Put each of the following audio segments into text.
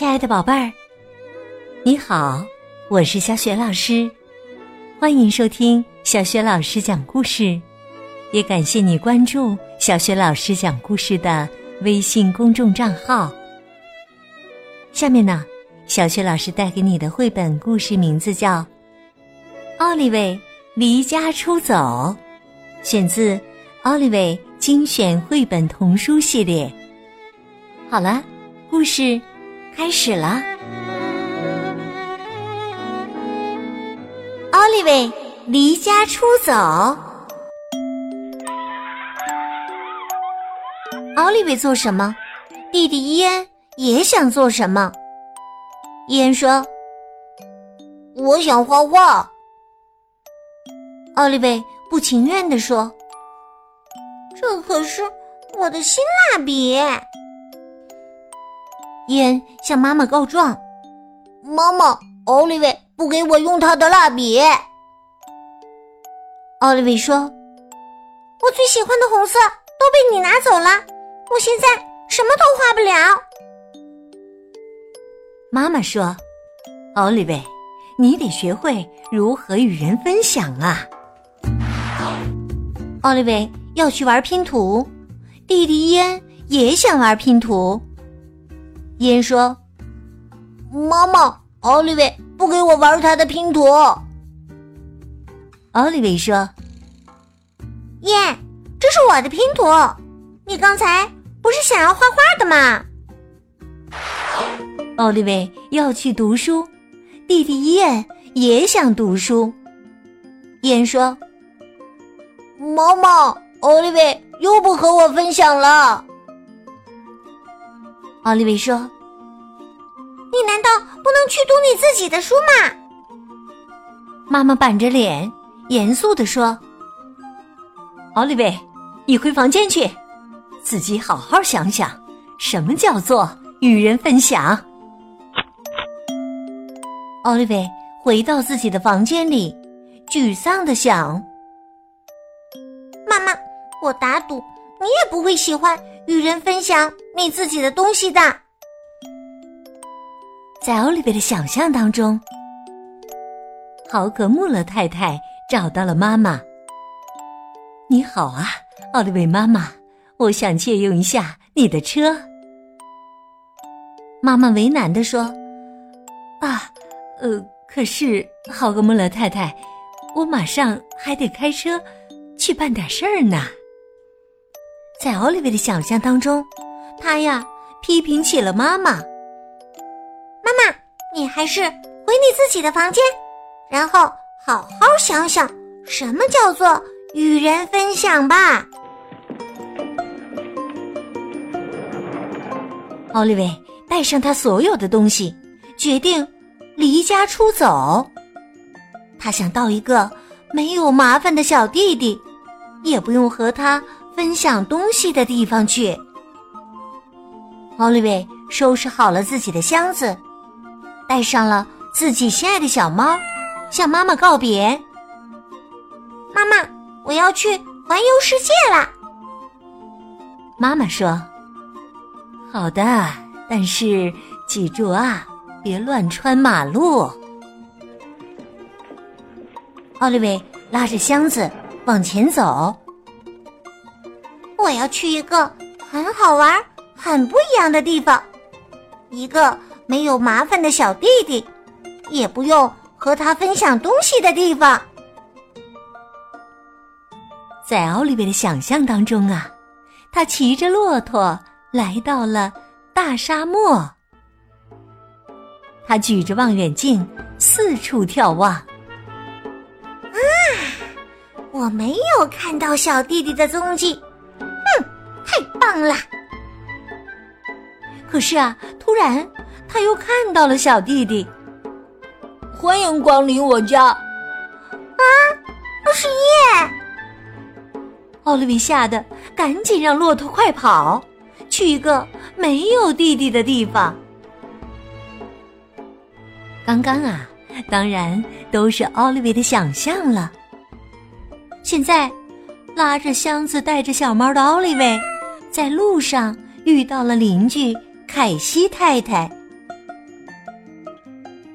亲爱的宝贝儿，你好，我是小雪老师，欢迎收听小雪老师讲故事，也感谢你关注小雪老师讲故事的微信公众账号。下面呢，小雪老师带给你的绘本故事名字叫《奥利维离家出走》，选自《奥利维精选绘本童书系列》。好了，故事。开始了，奥利维离家出走。奥利维做什么？弟弟伊恩也想做什么？伊恩说：“我想画画。”奥利维不情愿地说：“这可是我的新蜡笔。”伊恩向妈妈告状：“妈妈，奥利维不给我用他的蜡笔。”奥利维说：“我最喜欢的红色都被你拿走了，我现在什么都画不了。”妈妈说：“奥利维，你得学会如何与人分享啊！”奥利维要去玩拼图，弟弟伊恩也想玩拼图。燕说：“妈妈，奥利维不给我玩他的拼图。”奥利维说：“耶，这是我的拼图，你刚才不是想要画画的吗？”奥利维要去读书，弟弟燕也想读书。燕说：“妈妈，奥利维又不和我分享了。”奥利维说：“你难道不能去读你自己的书吗？”妈妈板着脸，严肃地说：“奥利维，你回房间去，自己好好想想，什么叫做与人分享。”奥利维回到自己的房间里，沮丧的想：“妈妈，我打赌你也不会喜欢。”与人分享你自己的东西的，在奥利维的想象当中，豪格穆勒太太找到了妈妈。你好啊，奥利维妈妈，我想借用一下你的车。妈妈为难的说：“啊，呃，可是豪格穆勒太太，我马上还得开车去办点事儿呢。”在奥利维的想象当中，他呀批评起了妈妈。妈妈，你还是回你自己的房间，然后好好想想什么叫做与人分享吧。奥利维带上他所有的东西，决定离家出走。他想到一个没有麻烦的小弟弟，也不用和他。分享东西的地方去。奥利维收拾好了自己的箱子，带上了自己心爱的小猫，向妈妈告别。妈妈，我要去环游世界啦！妈妈说：“好的，但是记住啊，别乱穿马路。”奥利维拉着箱子往前走。我要去一个很好玩、很不一样的地方，一个没有麻烦的小弟弟，也不用和他分享东西的地方。在奥利维的想象当中啊，他骑着骆驼来到了大沙漠。他举着望远镜四处眺望。啊，我没有看到小弟弟的踪迹。棒了！可是啊，突然他又看到了小弟弟。欢迎光临我家！啊，二十一！奥利维吓得赶紧让骆驼快跑，去一个没有弟弟的地方。刚刚啊，当然都是奥利维的想象了。现在，拉着箱子带着小猫的奥利维。在路上遇到了邻居凯西太太，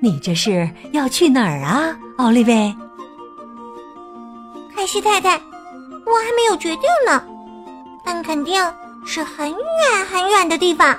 你这是要去哪儿啊，奥利维？凯西太太，我还没有决定呢，但肯定是很远很远的地方。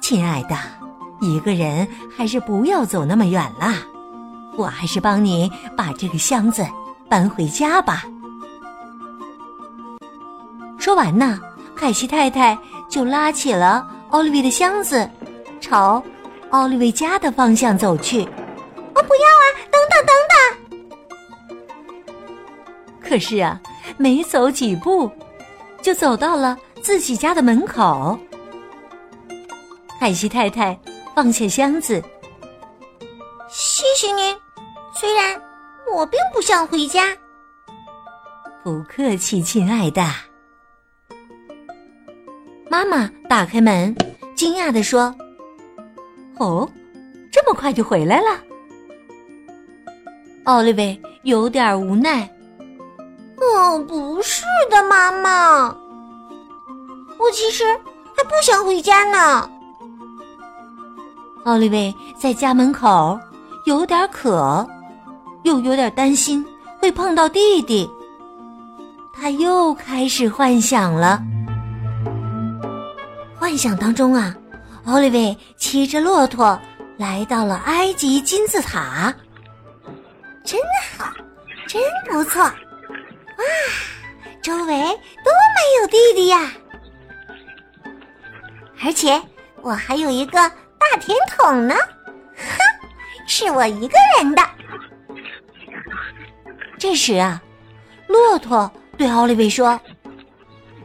亲爱的，一个人还是不要走那么远了。我还是帮你把这个箱子搬回家吧。说完呢，凯西太太就拉起了奥利维的箱子，朝奥利维家的方向走去。我，不要啊！等等等等！可是啊，没走几步，就走到了自己家的门口。凯西太太放下箱子，谢谢您。虽然我并不想回家。不客气，亲爱的。妈妈打开门，惊讶的说：“哦，这么快就回来了。”奥利维有点无奈。“哦，不是的，妈妈，我其实还不想回家呢。”奥利维在家门口有点渴，又有点担心会碰到弟弟，他又开始幻想了。幻想当中啊，奥利维骑着骆驼来到了埃及金字塔，真好，真不错！哇，周围多没有弟弟呀！而且我还有一个大甜筒呢，哼，是我一个人的。这时啊，骆驼对奥利维说：“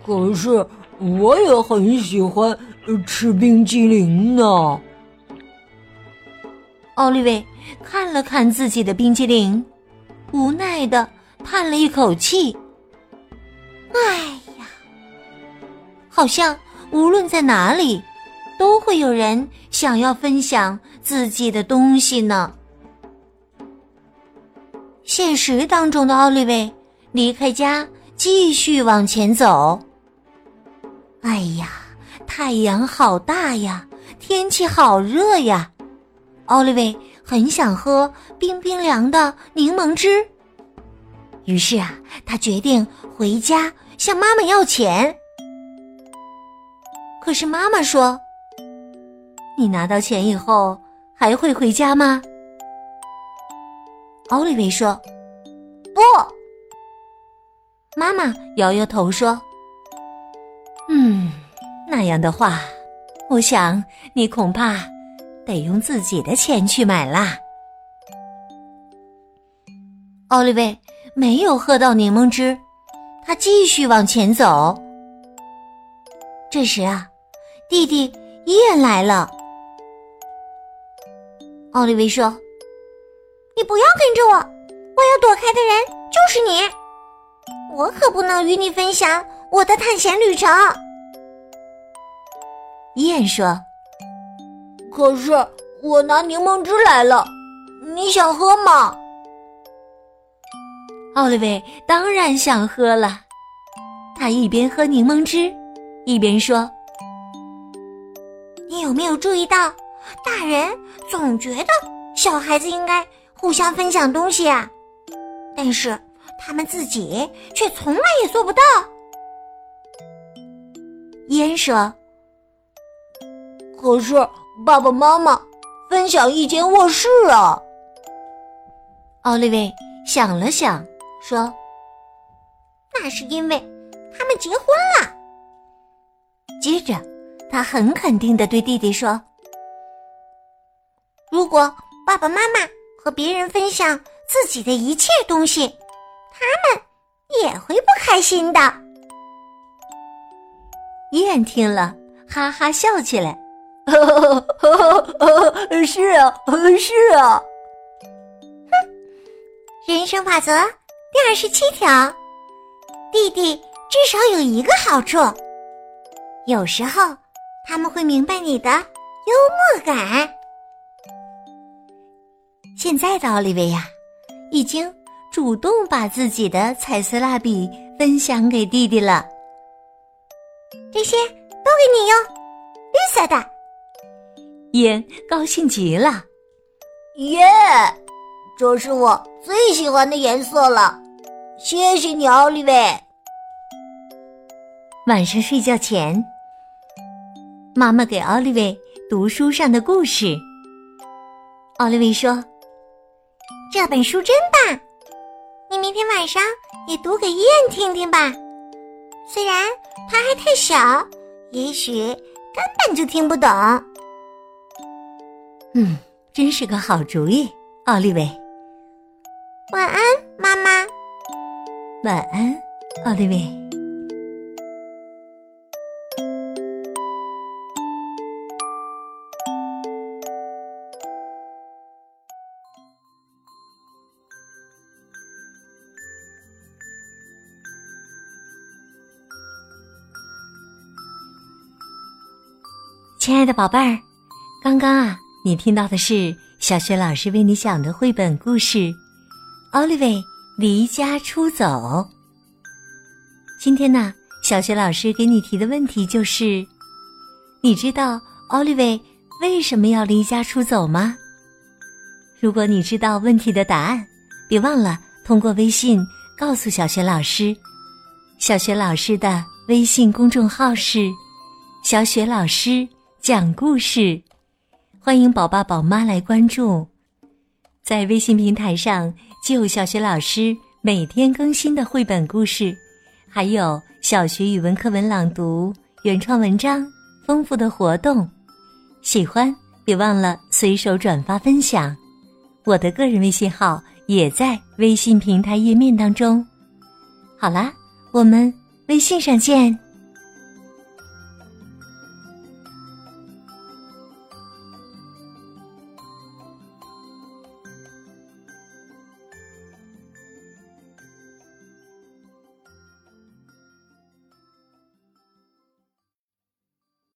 可是。”我也很喜欢吃冰激凌呢。奥利维看了看自己的冰激凌，无奈的叹了一口气。哎呀，好像无论在哪里，都会有人想要分享自己的东西呢。现实当中的奥利维离开家，继续往前走。哎呀，太阳好大呀，天气好热呀！奥利维很想喝冰冰凉的柠檬汁，于是啊，他决定回家向妈妈要钱。可是妈妈说：“你拿到钱以后还会回家吗？”奥利维说：“不。”妈妈摇摇头说。那样的话，我想你恐怕得用自己的钱去买啦。奥利维没有喝到柠檬汁，他继续往前走。这时啊，弟弟伊恩来了。奥利维说：“你不要跟着我，我要躲开的人就是你，我可不能与你分享。”我的探险旅程，燕说：“可是我拿柠檬汁来了，你想喝吗？”奥利维当然想喝了，他一边喝柠檬汁，一边说：“你有没有注意到，大人总觉得小孩子应该互相分享东西啊，但是他们自己却从来也做不到。”烟说：“可是爸爸妈妈分享一间卧室啊。”奥利维想了想，说：“那是因为他们结婚了。”接着，他很肯定的对弟弟说：“如果爸爸妈妈和别人分享自己的一切东西，他们也会不开心的。”伊恩听了，哈哈笑起来。是啊，是啊。哼，人生法则第二十七条：弟弟至少有一个好处，有时候他们会明白你的幽默感。现在的奥利维亚已经主动把自己的彩色蜡笔分享给弟弟了。这些都给你用，绿色的。烟高兴极了，耶，这是我最喜欢的颜色了。谢谢你，奥利维。晚上睡觉前，妈妈给奥利维读书上的故事。奥利维说：“这本书真棒，你明天晚上也读给燕听听吧。虽然他还太小，也许根本就听不懂。”嗯，真是个好主意，奥利维。晚安，妈妈。晚安，奥利维。亲爱的宝贝儿，刚刚啊，你听到的是小学老师为你讲的绘本故事《奥利维离家出走》。今天呢，小雪老师给你提的问题就是：你知道奥利维为什么要离家出走吗？如果你知道问题的答案，别忘了通过微信告诉小雪老师。小雪老师的微信公众号是“小雪老师”。讲故事，欢迎宝爸宝妈来关注。在微信平台上，既有小学老师每天更新的绘本故事，还有小学语文课文朗读、原创文章、丰富的活动。喜欢别忘了随手转发分享。我的个人微信号也在微信平台页面当中。好啦，我们微信上见。